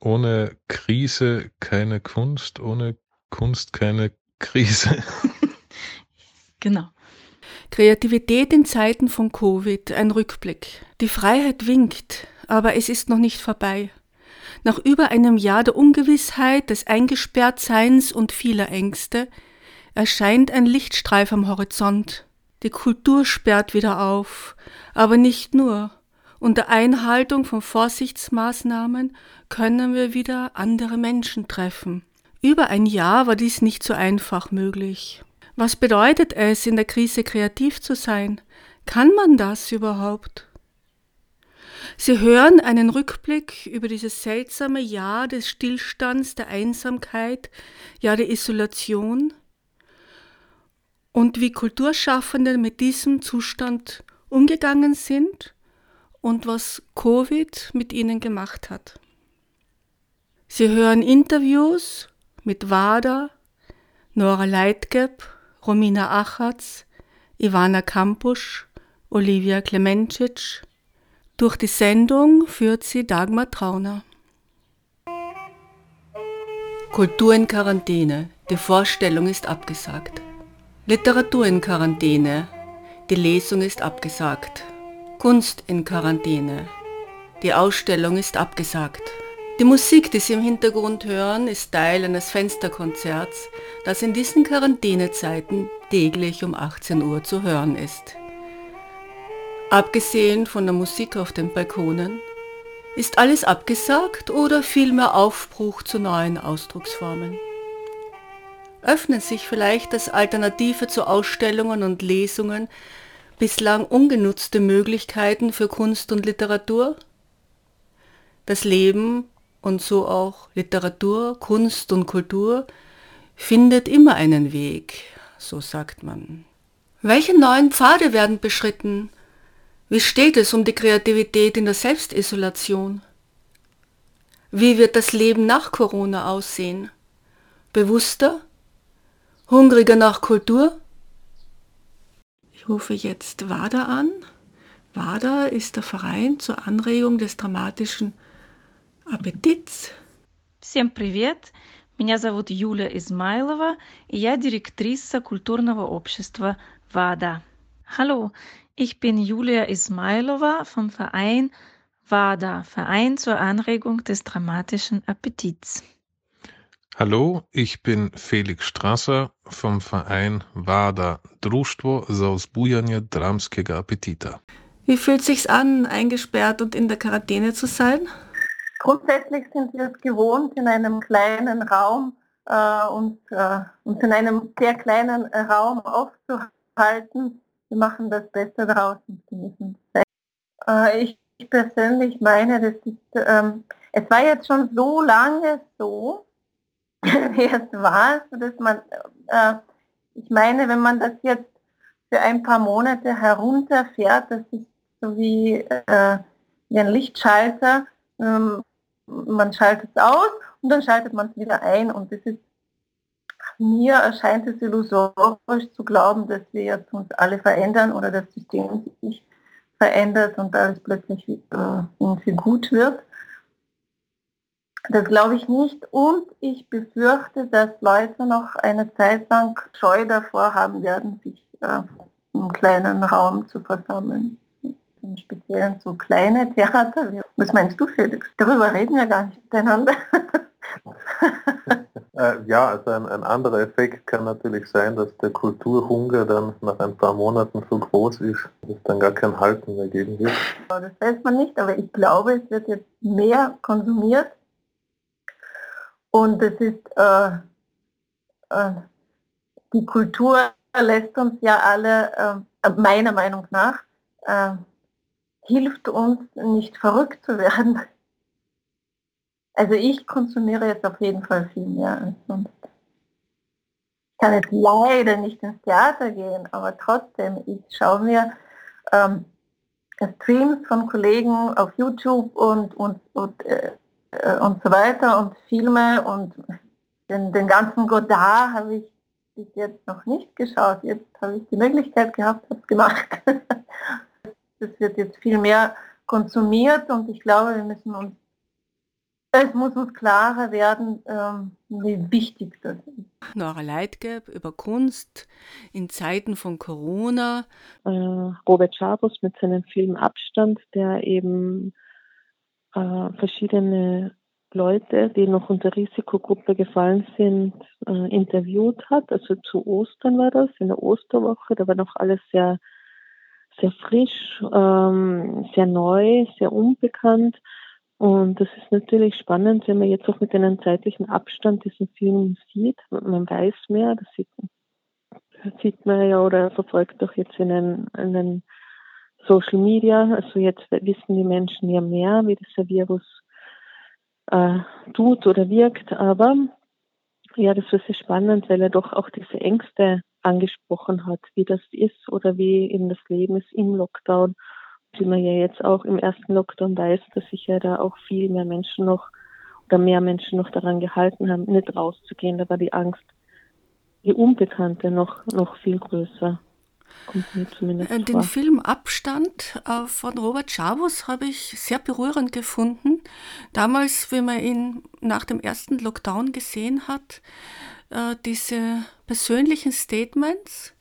ohne Krise keine Kunst, ohne Kunst keine Krise. Genau. Kreativität in Zeiten von Covid, ein Rückblick. Die Freiheit winkt, aber es ist noch nicht vorbei. Nach über einem Jahr der Ungewissheit, des Eingesperrtseins und vieler Ängste erscheint ein Lichtstreif am Horizont. Die Kultur sperrt wieder auf, aber nicht nur. Unter Einhaltung von Vorsichtsmaßnahmen können wir wieder andere Menschen treffen. Über ein Jahr war dies nicht so einfach möglich. Was bedeutet es, in der Krise kreativ zu sein? Kann man das überhaupt? Sie hören einen Rückblick über dieses seltsame Jahr des Stillstands, der Einsamkeit, ja der Isolation und wie Kulturschaffende mit diesem Zustand umgegangen sind und was Covid mit ihnen gemacht hat. Sie hören Interviews mit Wada, Nora Leitgeb, Romina Achatz, Ivana Kampusch, Olivia Klemencic. Durch die Sendung führt sie Dagmar Trauner. Kultur in Quarantäne. Die Vorstellung ist abgesagt. Literatur in Quarantäne. Die Lesung ist abgesagt. Kunst in Quarantäne. Die Ausstellung ist abgesagt. Die Musik, die Sie im Hintergrund hören, ist Teil eines Fensterkonzerts, das in diesen Quarantänezeiten täglich um 18 Uhr zu hören ist. Abgesehen von der Musik auf den Balkonen, ist alles abgesagt oder vielmehr Aufbruch zu neuen Ausdrucksformen? Öffnen sich vielleicht als Alternative zu Ausstellungen und Lesungen bislang ungenutzte Möglichkeiten für Kunst und Literatur? Das Leben und so auch Literatur, Kunst und Kultur findet immer einen Weg, so sagt man. Welche neuen Pfade werden beschritten? Wie steht es um die Kreativität in der Selbstisolation? Wie wird das Leben nach Corona aussehen? Bewusster? Hungriger nach Kultur? Ich rufe jetzt WADA an. WADA ist der Verein zur Anregung des dramatischen Аппетит. Всем привет! Меня зовут Юля Измайлова, и я директриса культурного общества WADA. Hallo, ich bin Julia Ismailova vom Verein WADA, Verein zur Anregung des dramatischen Appetits. Hallo, ich bin Felix Strasser vom Verein WADA Društvo za uzbujanje dramskega apetita. Wie fühlt sich's an, eingesperrt und in der Quarantäne zu sein? Grundsätzlich sind wir es gewohnt, in einem kleinen Raum äh, uns, äh, uns in einem sehr kleinen Raum aufzuhalten. Wir machen das Beste daraus und genießen äh, ich, ich persönlich meine, das ist, ähm, es war jetzt schon so lange so, es war, dass man, äh, ich meine, wenn man das jetzt für ein paar Monate herunterfährt, das ist so wie, äh, wie ein Lichtschalter, ähm, man schaltet es aus und dann schaltet man es wieder ein und das ist mir erscheint es illusorisch zu glauben, dass wir jetzt uns alle verändern oder das System sich verändert und alles plötzlich äh, irgendwie gut wird. Das glaube ich nicht und ich befürchte, dass Leute noch eine Zeit lang Scheu davor haben werden, sich äh, im kleinen Raum zu versammeln im Speziellen so kleine Theater. Was meinst du, Felix? Darüber reden wir gar nicht miteinander. äh, ja, also ein, ein, anderer Effekt kann natürlich sein, dass der Kulturhunger dann nach ein paar Monaten so groß ist, dass es dann gar kein Halten mehr geben wird. Das weiß man nicht, aber ich glaube, es wird jetzt mehr konsumiert. Und es ist äh, äh, die Kultur lässt uns ja alle, äh, meiner Meinung nach, äh, hilft uns nicht verrückt zu werden. Also ich konsumiere jetzt auf jeden Fall viel mehr als sonst. Ich kann jetzt leider nicht ins Theater gehen, aber trotzdem, ich schaue mir ähm, Streams von Kollegen auf YouTube und, und, und, äh, äh und so weiter und Filme und den, den ganzen Godard habe ich bis jetzt noch nicht geschaut. Jetzt habe ich die Möglichkeit gehabt, habe es gemacht. das wird jetzt viel mehr konsumiert und ich glaube, wir müssen uns, es muss uns klarer werden, ähm, wie wichtig das ist. Nora Leitgeb über Kunst in Zeiten von Corona. Äh, Robert Schabus mit seinem Film Abstand, der eben äh, verschiedene Leute, die noch unter Risikogruppe gefallen sind, äh, interviewt hat. Also zu Ostern war das, in der Osterwoche. Da war noch alles sehr, sehr frisch, ähm, sehr neu, sehr unbekannt. Und das ist natürlich spannend, wenn man jetzt auch mit einem zeitlichen Abstand diesen Film sieht. Man weiß mehr, das sieht, sieht man ja oder verfolgt doch jetzt in den, in den Social Media. Also jetzt wissen die Menschen ja mehr, wie dieser Virus äh, tut oder wirkt. Aber ja, das war sehr spannend, weil er doch auch diese Ängste angesprochen hat, wie das ist oder wie eben das Leben ist im Lockdown. Wie man ja jetzt auch im ersten Lockdown weiß, dass sich ja da auch viel mehr Menschen noch oder mehr Menschen noch daran gehalten haben, nicht rauszugehen. Da war die Angst, die Unbekannte noch, noch viel größer. Den vor. Film Abstand äh, von Robert Schabus habe ich sehr berührend gefunden. Damals, wie man ihn nach dem ersten Lockdown gesehen hat, äh, diese persönlichen Statements.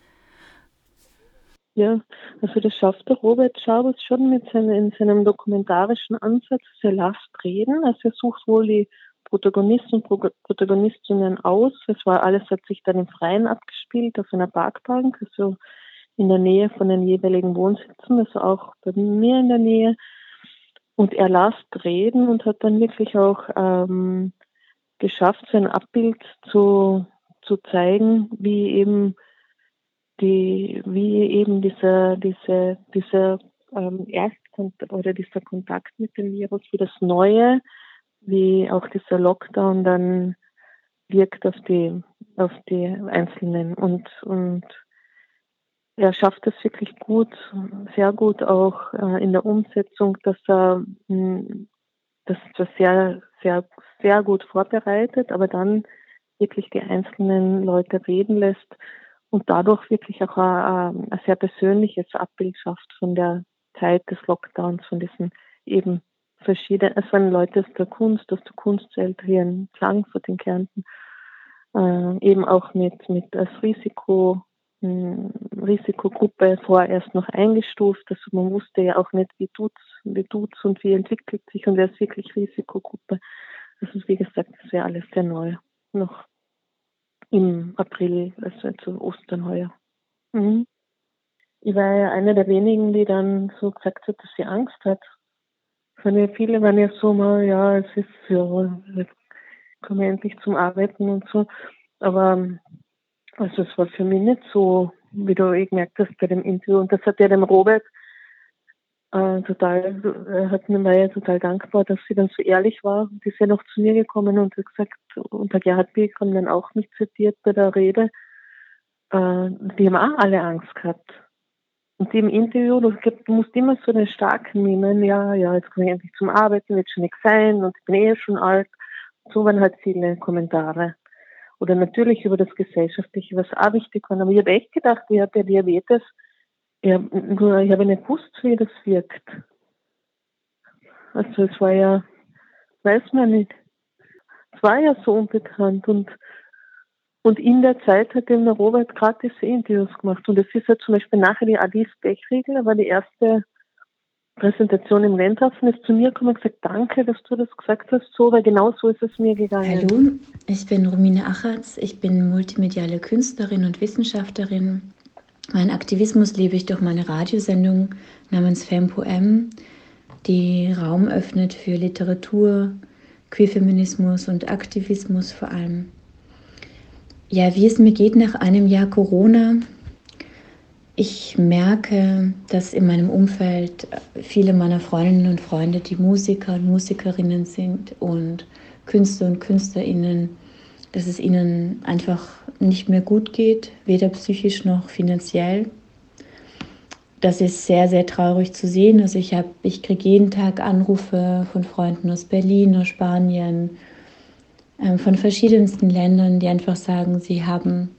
Ja, also das schafft der Robert Schabus schon mit seinem, in seinem dokumentarischen Ansatz. Er lasst reden, also er sucht wohl die Protagonisten und Protagonistinnen aus. Es war alles hat sich dann im Freien abgespielt auf einer Parkbank. Also in der Nähe von den jeweiligen Wohnsitzen, also auch bei mir in der Nähe. Und er las reden und hat dann wirklich auch ähm, geschafft, sein Abbild zu, zu zeigen, wie eben die, wie eben dieser, diese, dieser ähm, Erstkontakt oder dieser Kontakt mit dem Virus, wie das Neue, wie auch dieser Lockdown dann wirkt auf die, auf die Einzelnen und, und er schafft es wirklich gut, sehr gut auch äh, in der Umsetzung, dass er mh, hm, das sehr, sehr, sehr gut vorbereitet, aber dann wirklich die einzelnen Leute reden lässt und dadurch wirklich auch ein, ein sehr persönliches Abbild schafft von der Zeit des Lockdowns, von diesen eben verschiedenen, es waren Leute aus der Kunst, aus der Kunstwelt hier in Klagenfurt in Kärnten, äh, eben auch mit, mit als Risiko Risikogruppe vorerst noch eingestuft. Also man wusste ja auch nicht, wie tut's, wie tut's und wie entwickelt sich und wer ist wirklich Risikogruppe. Also wie gesagt, das wäre alles sehr neu. Noch im April, also zu Ostern heuer. Mhm. Ich war ja eine der wenigen, die dann so gesagt hat, dass sie Angst hat. Von viele waren ja so mal, ja, es ist ja, jetzt komme endlich zum Arbeiten und so. Aber also es war für mich nicht so, wie du eh gemerkt hast bei dem Interview. Und das hat ja dem Robert äh, total, er hat mir ja total dankbar, dass sie dann so ehrlich war. Und ist ja noch zu mir gekommen und hat gesagt, und der Gerhard Begram dann auch mich zitiert bei der Rede, äh, die haben auch alle Angst gehabt. Und im Interview, du musst immer so den starken nehmen, ja, ja, jetzt komme ich endlich zum Arbeiten, wird schon nichts sein und ich bin eh schon alt. So waren halt viele Kommentare oder natürlich über das Gesellschaftliche, was auch wichtig war. Aber ich habe echt gedacht, ich habe ja Diabetes, ich habe hab nicht gewusst, wie das wirkt. Also es war ja, weiß man nicht, es war ja so unbekannt und und in der Zeit hat eben der Robert diese Interviews gemacht. Und es ist ja zum Beispiel nachher die Alice Bechriegel, war die erste Präsentation im Landhaufen ist zu mir gekommen und gesagt, danke, dass du das gesagt hast, so, weil genau so ist es mir gegangen. Hallo, ich bin Romine Achatz, ich bin multimediale Künstlerin und Wissenschaftlerin. Meinen Aktivismus lebe ich durch meine Radiosendung namens FemPoem, die Raum öffnet für Literatur, Queerfeminismus und Aktivismus vor allem. Ja, wie es mir geht nach einem Jahr Corona, ich merke, dass in meinem Umfeld viele meiner Freundinnen und Freunde, die Musiker und Musikerinnen sind und Künstler und Künstlerinnen, dass es ihnen einfach nicht mehr gut geht, weder psychisch noch finanziell. Das ist sehr, sehr traurig zu sehen. Also ich ich kriege jeden Tag Anrufe von Freunden aus Berlin, aus Spanien, äh, von verschiedensten Ländern, die einfach sagen, sie haben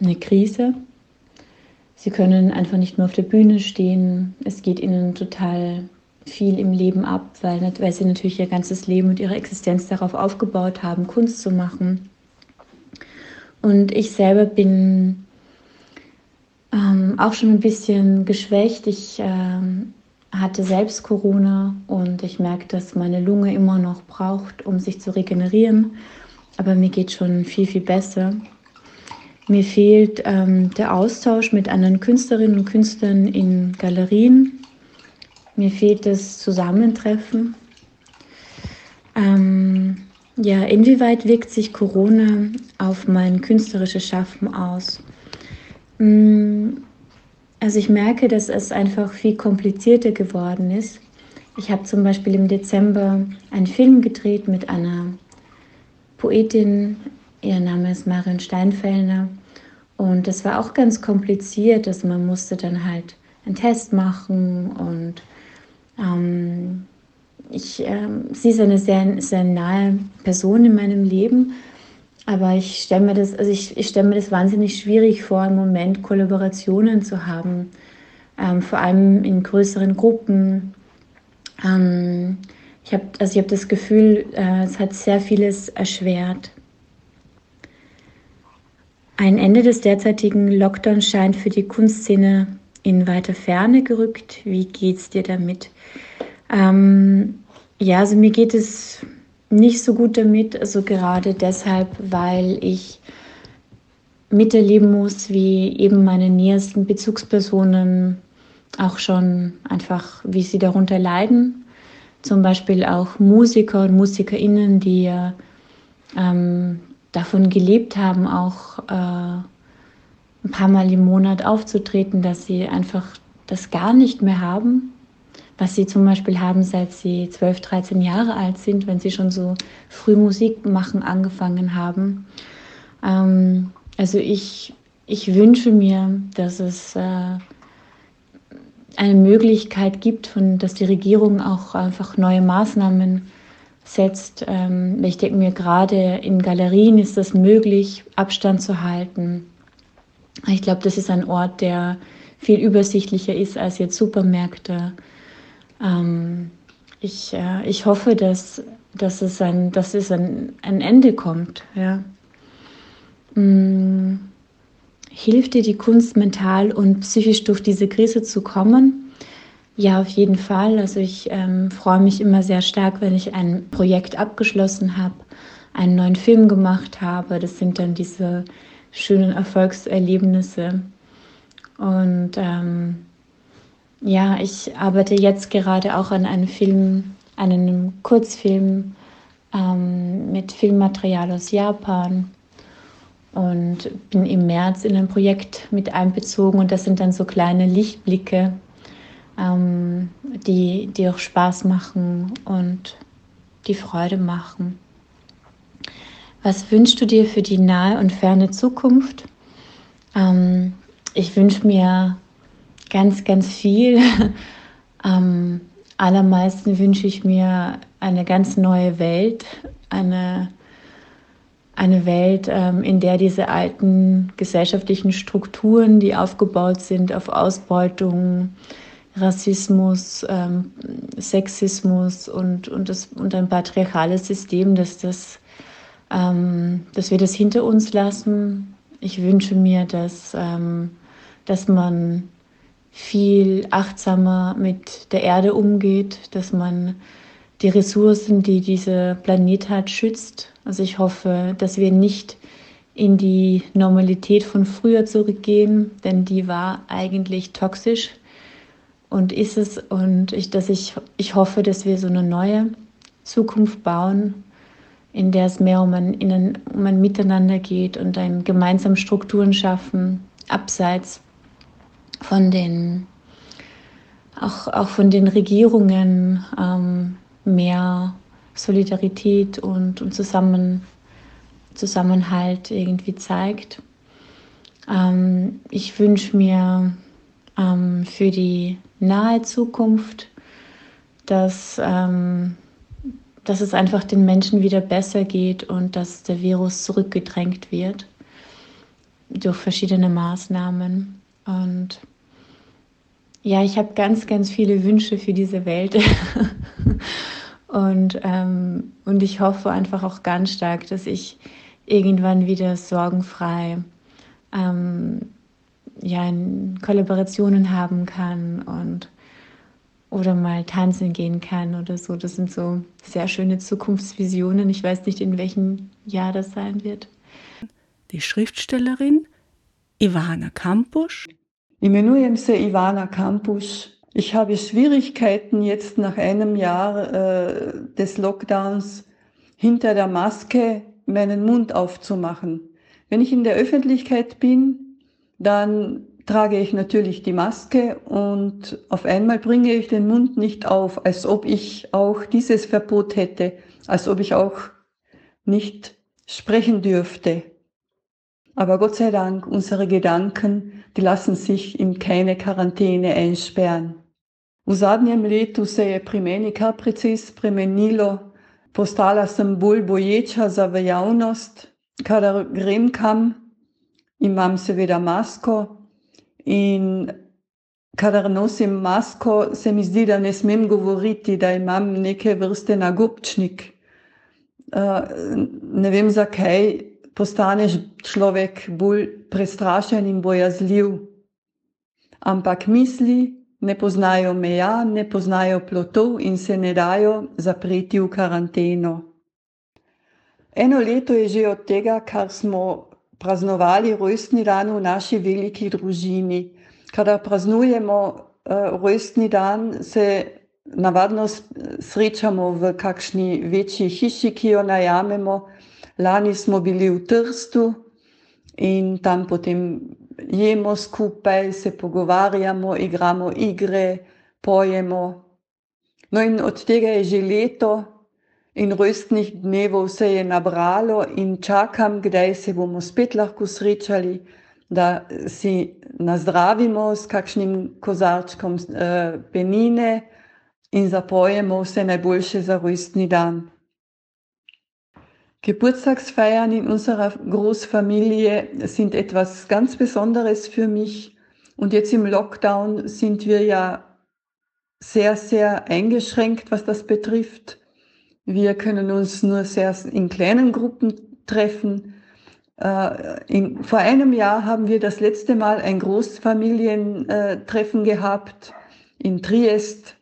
eine Krise. Sie können einfach nicht mehr auf der Bühne stehen. Es geht ihnen total viel im Leben ab, weil, weil sie natürlich ihr ganzes Leben und ihre Existenz darauf aufgebaut haben, Kunst zu machen. Und ich selber bin ähm, auch schon ein bisschen geschwächt. Ich ähm, hatte selbst Corona und ich merke, dass meine Lunge immer noch braucht, um sich zu regenerieren. Aber mir geht schon viel, viel besser. Mir fehlt ähm, der Austausch mit anderen Künstlerinnen und Künstlern in Galerien. Mir fehlt das Zusammentreffen. Ähm, ja, inwieweit wirkt sich Corona auf mein künstlerisches Schaffen aus? Mm, also ich merke, dass es einfach viel komplizierter geworden ist. Ich habe zum Beispiel im Dezember einen Film gedreht mit einer Poetin, ihr Name ist Marion Steinfellner. Und das war auch ganz kompliziert, also man musste dann halt einen Test machen und ähm, ich, äh, sie ist eine sehr, sehr nahe Person in meinem Leben, aber ich stelle mir das, also ich, ich stelle mir das wahnsinnig schwierig vor, im Moment Kollaborationen zu haben, ähm, vor allem in größeren Gruppen. Ähm, ich habe also ich das Gefühl, äh, es hat sehr vieles erschwert. Ein Ende des derzeitigen Lockdowns scheint für die Kunstszene in weiter Ferne gerückt. Wie geht's dir damit? Ähm, ja, also mir geht es nicht so gut damit, also gerade deshalb, weil ich miterleben muss, wie eben meine nähersten Bezugspersonen auch schon einfach, wie sie darunter leiden. Zum Beispiel auch Musiker und Musikerinnen, die ja ähm, davon gelebt haben, auch äh, ein paar Mal im Monat aufzutreten, dass sie einfach das gar nicht mehr haben was sie zum Beispiel haben, seit sie 12, 13 Jahre alt sind, wenn sie schon so früh Musik machen angefangen haben. Ähm, also ich, ich wünsche mir, dass es äh, eine Möglichkeit gibt, von, dass die Regierung auch einfach neue Maßnahmen setzt. Ähm, ich denke mir, gerade in Galerien ist das möglich, Abstand zu halten. Ich glaube, das ist ein Ort, der viel übersichtlicher ist als jetzt Supermärkte. Ähm, ich, äh, ich hoffe, dass, dass es, ein, dass es ein, ein Ende kommt. Ja. Hm, hilft dir die Kunst mental und psychisch durch diese Krise zu kommen? Ja, auf jeden Fall. Also ich ähm, freue mich immer sehr stark, wenn ich ein Projekt abgeschlossen habe, einen neuen Film gemacht habe. Das sind dann diese schönen Erfolgserlebnisse. Und ähm, ja, ich arbeite jetzt gerade auch an einem Film, an einem Kurzfilm ähm, mit Filmmaterial aus Japan und bin im März in ein Projekt mit einbezogen und das sind dann so kleine Lichtblicke, ähm, die, die auch Spaß machen und die Freude machen. Was wünschst du dir für die nahe und ferne Zukunft? Ähm, ich wünsche mir ganz, ganz viel. Am allermeisten wünsche ich mir eine ganz neue Welt, eine, eine Welt, ähm, in der diese alten gesellschaftlichen Strukturen, die aufgebaut sind auf Ausbeutung, Rassismus, ähm, Sexismus und, und, das, und ein patriarchales System, dass, das, ähm, dass wir das hinter uns lassen. Ich wünsche mir, dass, dass man viel achtsamer mit der Erde umgeht, dass man die Ressourcen, die dieser Planet hat, schützt. Also ich hoffe, dass wir nicht in die Normalität von früher zurückgehen, denn die war eigentlich toxisch und ist es. Und ich, dass ich, ich hoffe, dass wir so eine neue Zukunft bauen, in der es mehr um ein, in ein, um ein Miteinander geht und ein gemeinsam Strukturen schaffen, abseits von den, auch, auch von den Regierungen ähm, mehr Solidarität und, und Zusammen, Zusammenhalt irgendwie zeigt. Ähm, ich wünsche mir ähm, für die nahe Zukunft, dass, ähm, dass es einfach den Menschen wieder besser geht und dass der Virus zurückgedrängt wird durch verschiedene Maßnahmen. Und ja, ich habe ganz, ganz viele Wünsche für diese Welt. und, ähm, und ich hoffe einfach auch ganz stark, dass ich irgendwann wieder sorgenfrei ähm, ja, Kollaborationen haben kann und oder mal tanzen gehen kann oder so. Das sind so sehr schöne Zukunftsvisionen. Ich weiß nicht, in welchem Jahr das sein wird. Die Schriftstellerin Ivana Kampusch. Ivana Kampusch. Ich habe Schwierigkeiten jetzt nach einem Jahr äh, des Lockdowns hinter der Maske meinen Mund aufzumachen. Wenn ich in der Öffentlichkeit bin, dann trage ich natürlich die Maske und auf einmal bringe ich den Mund nicht auf, als ob ich auch dieses Verbot hätte, als ob ich auch nicht sprechen dürfte. Aber Gott sei Dank, unsere Gedanken, die lassen sich in keine Quarantäne einsperren. Usadnjem letu se je pri meni kar postala sem bolj boječa za v javnost, kadar grem kam, imam seveda masko in kadar nosim masko, se mi zdi, da ne smem govoriti, da imam neke vrste nagobčnik. Uh, ne vem zakaj, postaneš človek bolj prestrašen in bojazljiv. Ampak misli ne poznajo meja, ne poznajo plotov in se ne dajo zapreti v karanteno. Eno leto je že od tega, kar smo praznovali rojstni dan v naši veliki družini. Kadar praznujemo uh, rojstni dan, se navadno srečamo v kakšni večji hiši, ki jo najamemo. Lani smo bili v Trstu in tam potem jemo skupaj, se pogovarjamo, igramo igre, pojemo. No in od tega je že leto, in rojstnih dnevov se je nabralo in čakam, kdaj se bomo spet lahko srečali, da si nazdravimo s kakšnim kozarčkom eh, penine in zapojemo vse najboljše za rojstni dan. Geburtstagsfeiern in unserer Großfamilie sind etwas ganz Besonderes für mich. Und jetzt im Lockdown sind wir ja sehr, sehr eingeschränkt, was das betrifft. Wir können uns nur sehr in kleinen Gruppen treffen. Äh, in, vor einem Jahr haben wir das letzte Mal ein Großfamilientreffen gehabt in Triest.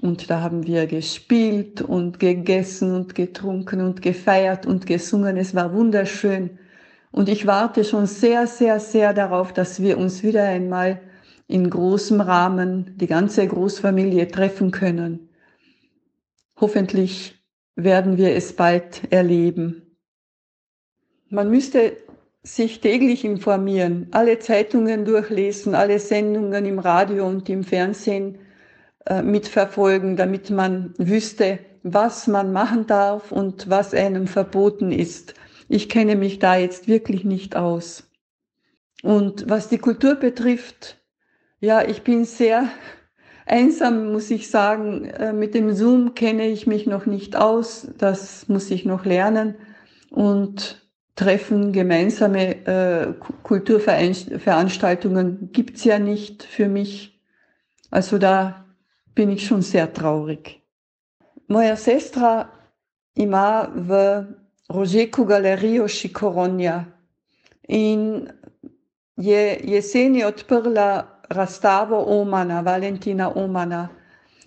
Und da haben wir gespielt und gegessen und getrunken und gefeiert und gesungen. Es war wunderschön. Und ich warte schon sehr, sehr, sehr darauf, dass wir uns wieder einmal in großem Rahmen, die ganze Großfamilie treffen können. Hoffentlich werden wir es bald erleben. Man müsste sich täglich informieren, alle Zeitungen durchlesen, alle Sendungen im Radio und im Fernsehen äh, mitverfolgen, damit man wüsste, was man machen darf und was einem verboten ist. Ich kenne mich da jetzt wirklich nicht aus. Und was die Kultur betrifft, ja, ich bin sehr Einsam muss ich sagen, äh, mit dem Zoom kenne ich mich noch nicht aus. Das muss ich noch lernen. Und Treffen, gemeinsame äh, Kulturveranstaltungen gibt's ja nicht für mich. Also da bin ich schon sehr traurig. Moja sestra ima v Rožeku galerijo Šikoronja in je jeseni odprla razstavo Omana, Valentina Omana.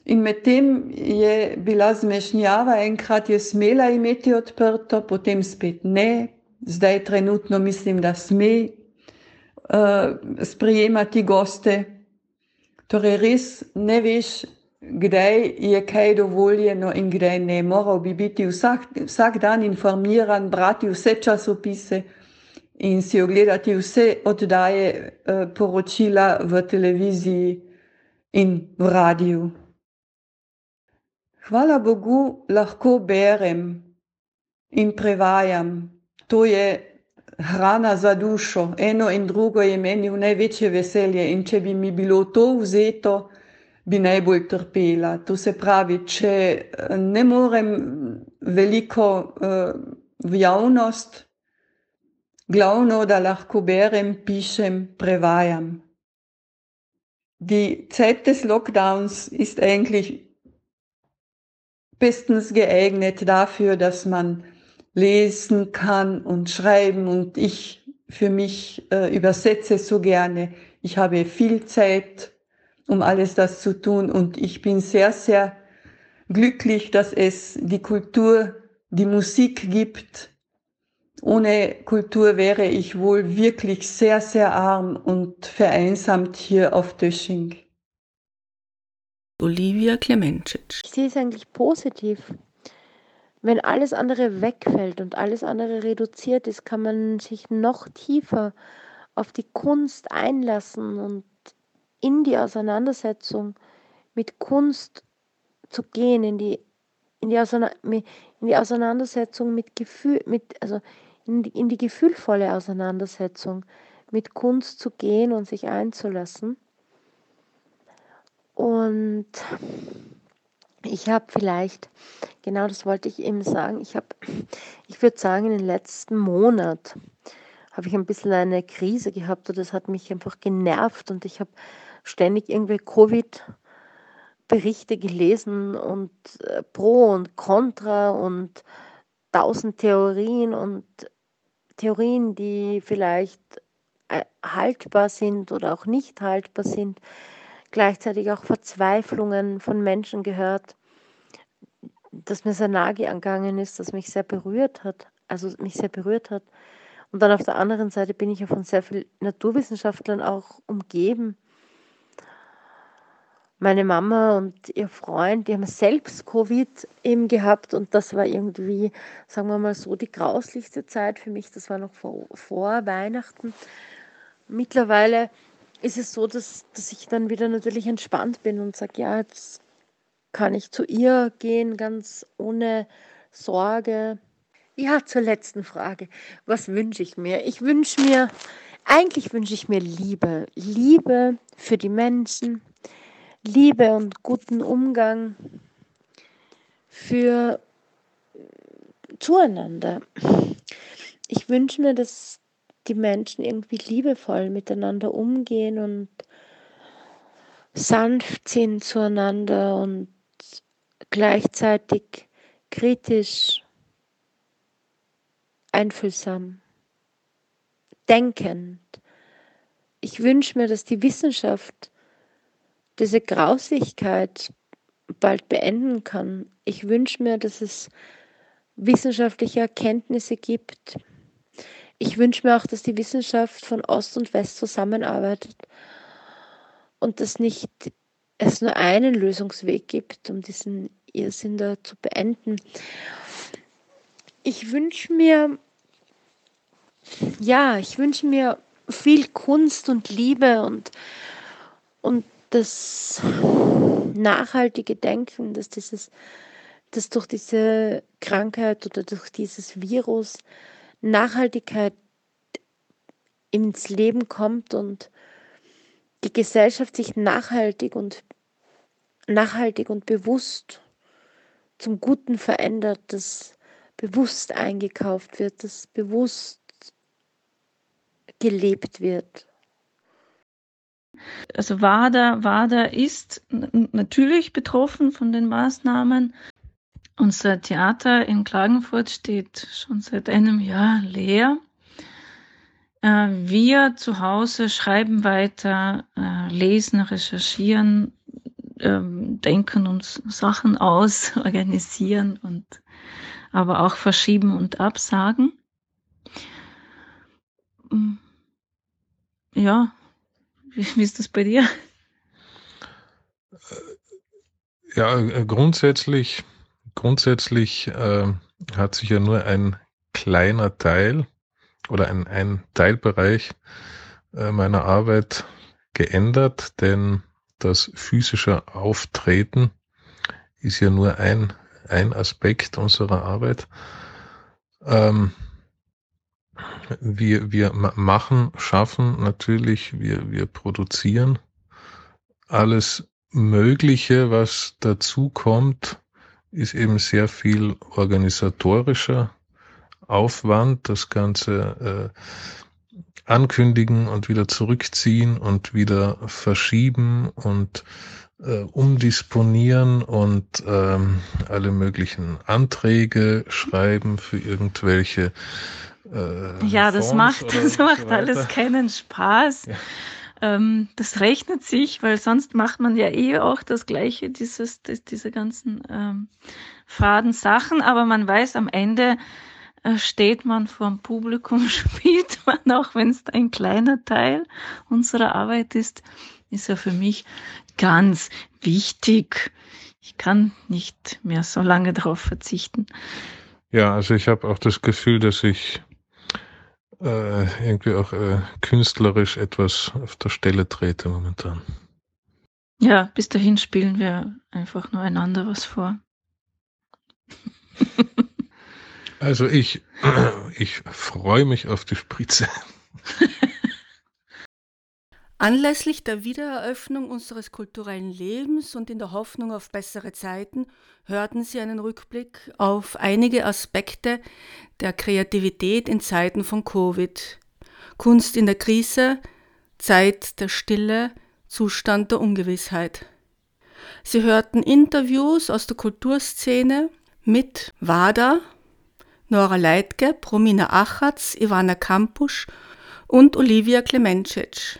In medtem je bila zmešnjava, enkrat je smela imeti odprto, potem spet ne, zdaj trenutno mislim, da sme uh, sprejemati goste. Torej res ne veš, kdaj je kaj dovoljeno in kdaj ne. Moral bi biti vsak, vsak dan informiran, brati vse časopise in si ogledati vse oddaje eh, poročila v televiziji in v radiju. Hvala Bogu lahko berem in prevajam. To je hrana za dušo. Eno in drugo je meni v največje veselje in če bi mi bilo to vzeto, bi najbolj trpela. To se pravi, če ne morem veliko uh, v javnost, glavno, da lahko berem, pišem, prevajam. Die Zeit des Lockdowns ist eigentlich bestens geeignet dafür, dass man lesen kann und schreiben und ich für mich äh, übersetze so gerne. Ich habe viel Zeit, um alles das zu tun und ich bin sehr, sehr glücklich, dass es die Kultur, die Musik gibt. Ohne Kultur wäre ich wohl wirklich sehr, sehr arm und vereinsamt hier auf Dösching. Olivia Klemencic. Ich sehe es eigentlich positiv. Wenn alles andere wegfällt und alles andere reduziert ist, kann man sich noch tiefer auf die Kunst einlassen und in die Auseinandersetzung mit Kunst zu gehen, in die, in die, in die Auseinandersetzung mit Gefühl, mit, also in die, in die gefühlvolle Auseinandersetzung mit Kunst zu gehen und sich einzulassen. Und ich habe vielleicht, genau das wollte ich eben sagen, ich habe, ich würde sagen, in den letzten Monat habe ich ein bisschen eine Krise gehabt und das hat mich einfach genervt und ich habe ständig irgendwie Covid-Berichte gelesen und äh, Pro und Contra und tausend Theorien und Theorien, die vielleicht äh, haltbar sind oder auch nicht haltbar sind gleichzeitig auch Verzweiflungen von Menschen gehört, das mir sehr nahe gegangen ist, das mich sehr berührt hat, also mich sehr berührt hat. Und dann auf der anderen Seite bin ich ja von sehr vielen Naturwissenschaftlern auch umgeben. Meine Mama und ihr Freund, die haben selbst Covid eben gehabt und das war irgendwie, sagen wir mal so, die grauslichste Zeit für mich. Das war noch vor, vor Weihnachten. Mittlerweile ist es so, dass, dass ich dann wieder natürlich entspannt bin und sage, ja, jetzt kann ich zu ihr gehen, ganz ohne Sorge. Ja, zur letzten Frage. Was wünsche ich mir? Ich wünsche mir, eigentlich wünsche ich mir Liebe. Liebe für die Menschen, Liebe und guten Umgang für zueinander. Ich wünsche mir, dass die Menschen irgendwie liebevoll miteinander umgehen und sanft sind zueinander und gleichzeitig kritisch, einfühlsam, denkend. Ich wünsche mir, dass die Wissenschaft diese Grauslichkeit bald beenden kann. Ich wünsche mir, dass es wissenschaftliche Erkenntnisse gibt, ich wünsche mir auch, dass die Wissenschaft von Ost und West zusammenarbeitet und dass nicht es nur einen Lösungsweg gibt, um diesen Irrsinn da zu beenden. Ich wünsche mir, ja, ich wünsche mir viel Kunst und Liebe und, und das nachhaltige Denken, dass dieses, dass durch diese Krankheit oder durch dieses Virus Nachhaltigkeit ins Leben kommt und die Gesellschaft sich nachhaltig und nachhaltig und bewusst zum Guten verändert, dass bewusst eingekauft wird, dass bewusst gelebt wird. Also WADA, WADA ist natürlich betroffen von den Maßnahmen, unser Theater in Klagenfurt steht schon seit einem Jahr leer. Äh, wir zu Hause schreiben weiter, äh, lesen, recherchieren, ähm, denken uns Sachen aus, organisieren und aber auch verschieben und absagen. Mm. Ja, wie, ist das bei dir? Ja, äh, grundsätzlich Grundsätzlich äh, hat sich ja nur ein kleiner Teil oder ein, ein Teilbereich äh, meiner Arbeit geändert, denn das physische Auftreten ist ja nur ein, ein Aspekt unserer Arbeit. Ähm, wir, wir machen, schaffen natürlich, wir, wir produzieren alles Mögliche, was dazu kommt, ist eben sehr viel organisatorischer Aufwand, das Ganze äh, ankündigen und wieder zurückziehen und wieder verschieben und äh, umdisponieren und ähm, alle möglichen Anträge schreiben für irgendwelche äh, ja, das macht, das macht so alles keinen Spaß. Ja. Ähm, das rechnet sich, weil sonst macht man ja eh auch das Gleiche, dieses, das, diese ganzen ähm, faden Sachen, aber man weiß am Ende, äh, steht man vor dem Publikum, spielt man, auch wenn es ein kleiner Teil unserer Arbeit ist, ist ja für mich ganz wichtig. Ich kann nicht mehr so lange darauf verzichten. Ja, also ich habe auch das Gefühl, dass ich äh, irgendwie auch äh, künstlerisch etwas auf der Stelle trete momentan. Ja, bis dahin spielen wir einfach nur einander was vor. also ich, ich freue mich auf die Spritze. Anlässlich der Wiedereröffnung unseres kulturellen Lebens und in der Hoffnung auf bessere Zeiten hörten Sie einen Rückblick auf einige Aspekte der Kreativität in Zeiten von Covid. Kunst in der Krise, Zeit der Stille, Zustand der Ungewissheit. Sie hörten Interviews aus der Kulturszene mit Wada, Nora Leitge, Promina Achatz, Ivana Kampusch und Olivia Klemencic.